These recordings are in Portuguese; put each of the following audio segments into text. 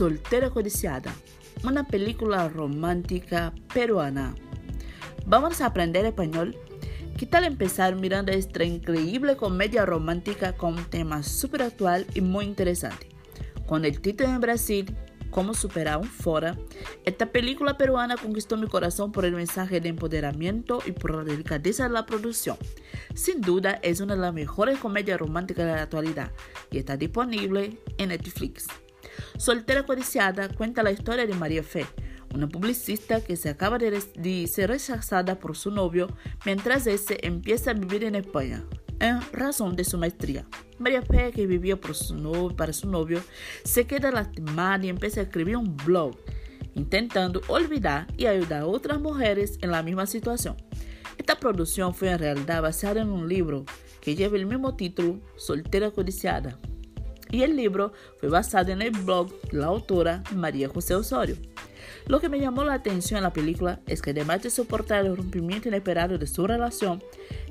Soltera Codiciada, una película romántica peruana. ¿Vamos a aprender español? ¿Qué tal empezar mirando esta increíble comedia romántica con un tema súper actual y muy interesante? Con el título en Brasil, Cómo superar un fora, esta película peruana conquistó mi corazón por el mensaje de empoderamiento y por la delicadeza de la producción. Sin duda, es una de las mejores comedias románticas de la actualidad y está disponible en Netflix. Soltera Codiciada cuenta la historia de María Fe, una publicista que se acaba de, ser rechazada por su novio mientras este empieza a vivir en España, en razón de su maestría. María Fe, que vivía por su novio, para su novio, se queda lastimada y empieza a escribir un blog, intentando olvidar y ayudar a otras mujeres en la misma situación. Esta producción fue en realidad basada en un libro que lleva el mismo título, Soltera Codiciada, y el libro fue basado en el blog de la autora María José Osorio. Lo que me llamó la atención en la película es que además de soportar el rompimiento inesperado de su relación,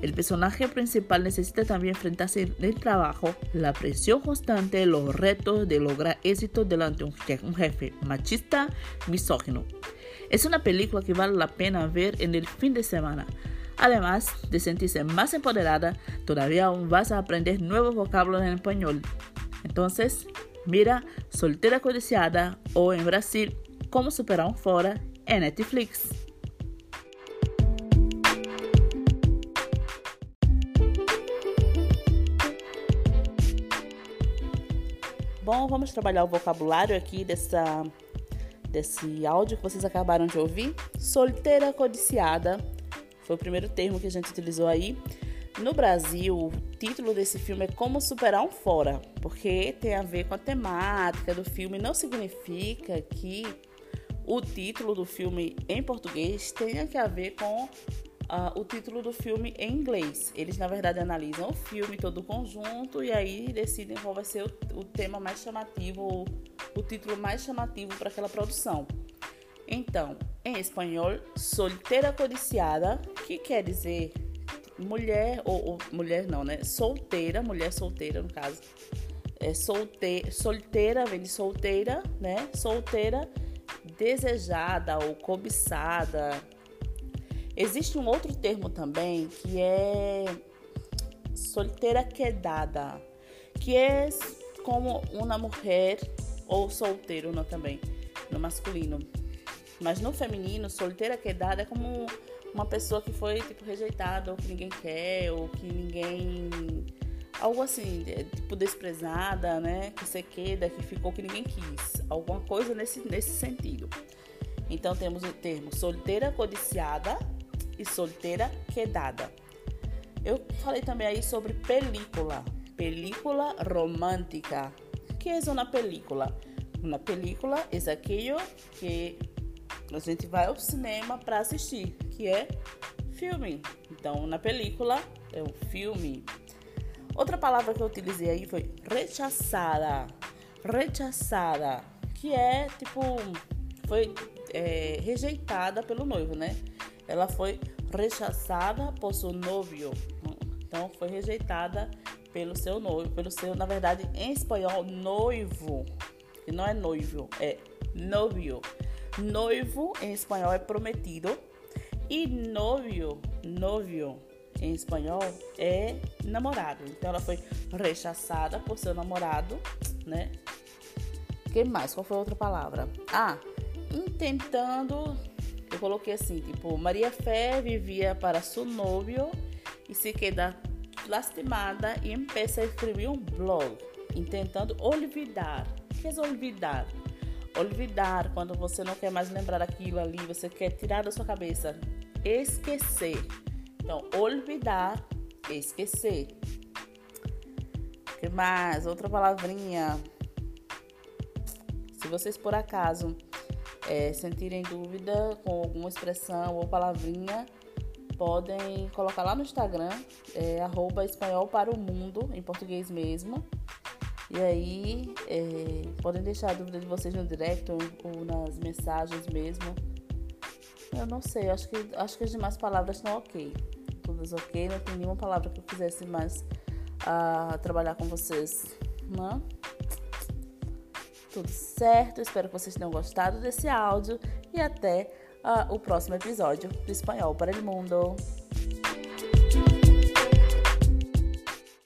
el personaje principal necesita también enfrentarse en el trabajo, la presión constante, los retos de lograr éxito delante de un jefe machista, misógino. Es una película que vale la pena ver en el fin de semana. Además de sentirse más empoderada, todavía aún vas a aprender nuevos vocablos en español entonces, mira Soltera Codiciada o en Brasil, Como Superar um Fora en Netflix. Bom, vamos trabalhar o vocabulário aqui dessa, desse áudio que vocês acabaram de ouvir. Solteira codiciada foi o primeiro termo que a gente utilizou aí. No Brasil, o título desse filme é Como Superar um Fora, porque tem a ver com a temática do filme. Não significa que o título do filme em português tenha que a ver com uh, o título do filme em inglês. Eles, na verdade, analisam o filme, todo o conjunto, e aí decidem qual vai ser o, o tema mais chamativo, o título mais chamativo para aquela produção. Então, em espanhol, solteira codiciada, que quer dizer mulher, ou, ou, mulher não, né? Solteira, mulher solteira no caso. É solte, solteira, vem de solteira, né? Solteira desejada ou cobiçada. Existe um outro termo também que é solteira quedada, que é como uma mulher ou solteiro não, também, no masculino. Mas no feminino, solteira quedada é como uma pessoa que foi tipo rejeitada ou que ninguém quer ou que ninguém algo assim tipo desprezada né que você queda que ficou que ninguém quis. Alguma coisa nesse nesse sentido. Então temos o termo solteira codiciada e solteira quedada. Eu falei também aí sobre película. Película romântica. Que é uma película? Uma película é aquilo que a gente vai ao cinema para assistir, que é filme. Então, na película é um filme. Outra palavra que eu utilizei aí foi rechaçada. Rechaçada, que é tipo foi é, rejeitada pelo noivo, né? Ela foi rechaçada por seu novio. Então, foi rejeitada pelo seu noivo, pelo seu, na verdade, em espanhol, noivo, que não é noivo, é novio. Noivo em espanhol é prometido e novio, novio em espanhol é namorado. Então ela foi rechaçada por seu namorado, né? Que mais? Qual foi a outra palavra? Ah, intentando. Eu coloquei assim, tipo, Maria Fé vivia para seu novio e se queda lastimada e empieza a escrever um blog, intentando olvidar. O que é olvidar? Olvidar, quando você não quer mais lembrar aquilo ali, você quer tirar da sua cabeça. Esquecer. Então, olvidar, esquecer. O que mais? Outra palavrinha. Se vocês por acaso é, sentirem dúvida com alguma expressão ou palavrinha, podem colocar lá no Instagram, é, arroba espanhol para o mundo, em português mesmo. E aí, é, podem deixar a dúvida de vocês no direct ou, ou, nas mensagens mesmo. Eu não sei, acho que, acho que as demais palavras estão ok. Todas ok, não tem nenhuma palavra que eu quisesse mais uh, trabalhar com vocês. Não? Tudo certo? Espero que vocês tenham gostado desse áudio e até uh, o próximo episódio do Espanhol para o Mundo.